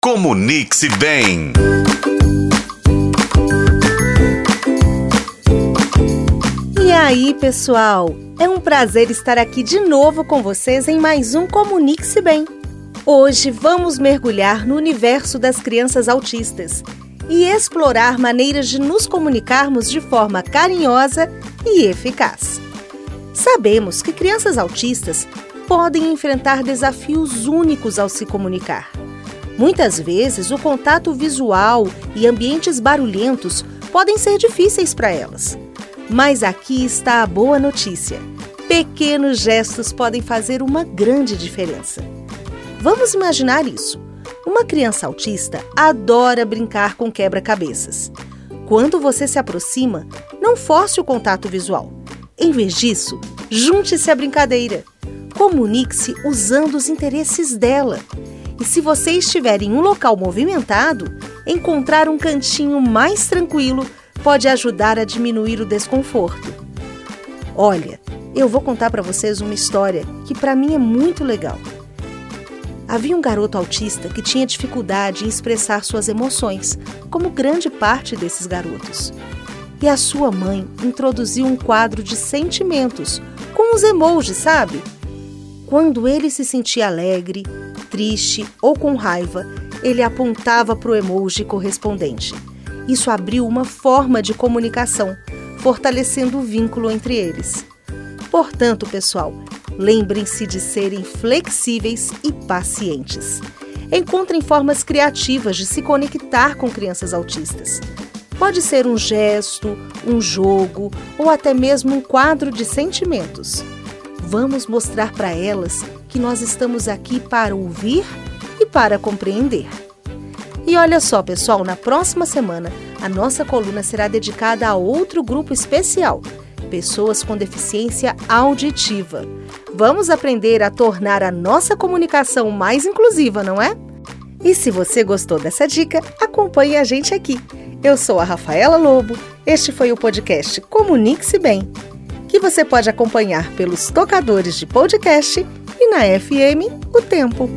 Comunique-se bem. E aí, pessoal? É um prazer estar aqui de novo com vocês em mais um Comunique-se Bem. Hoje vamos mergulhar no universo das crianças autistas e explorar maneiras de nos comunicarmos de forma carinhosa e eficaz. Sabemos que crianças autistas podem enfrentar desafios únicos ao se comunicar. Muitas vezes, o contato visual e ambientes barulhentos podem ser difíceis para elas. Mas aqui está a boa notícia: pequenos gestos podem fazer uma grande diferença. Vamos imaginar isso. Uma criança autista adora brincar com quebra-cabeças. Quando você se aproxima, não force o contato visual. Em vez disso, junte-se à brincadeira. Comunique-se usando os interesses dela. E se você estiver em um local movimentado, encontrar um cantinho mais tranquilo pode ajudar a diminuir o desconforto. Olha, eu vou contar para vocês uma história que para mim é muito legal. Havia um garoto autista que tinha dificuldade em expressar suas emoções, como grande parte desses garotos. E a sua mãe introduziu um quadro de sentimentos, com os emojis, sabe? Quando ele se sentia alegre, triste ou com raiva, ele apontava para o emoji correspondente. Isso abriu uma forma de comunicação, fortalecendo o vínculo entre eles. Portanto, pessoal, lembrem-se de serem flexíveis e pacientes. Encontrem formas criativas de se conectar com crianças autistas. Pode ser um gesto, um jogo ou até mesmo um quadro de sentimentos. Vamos mostrar para elas que nós estamos aqui para ouvir e para compreender. E olha só, pessoal, na próxima semana a nossa coluna será dedicada a outro grupo especial, pessoas com deficiência auditiva. Vamos aprender a tornar a nossa comunicação mais inclusiva, não é? E se você gostou dessa dica, acompanhe a gente aqui. Eu sou a Rafaela Lobo. Este foi o podcast Comunique-se Bem, que você pode acompanhar pelos tocadores de podcast e na FM O Tempo.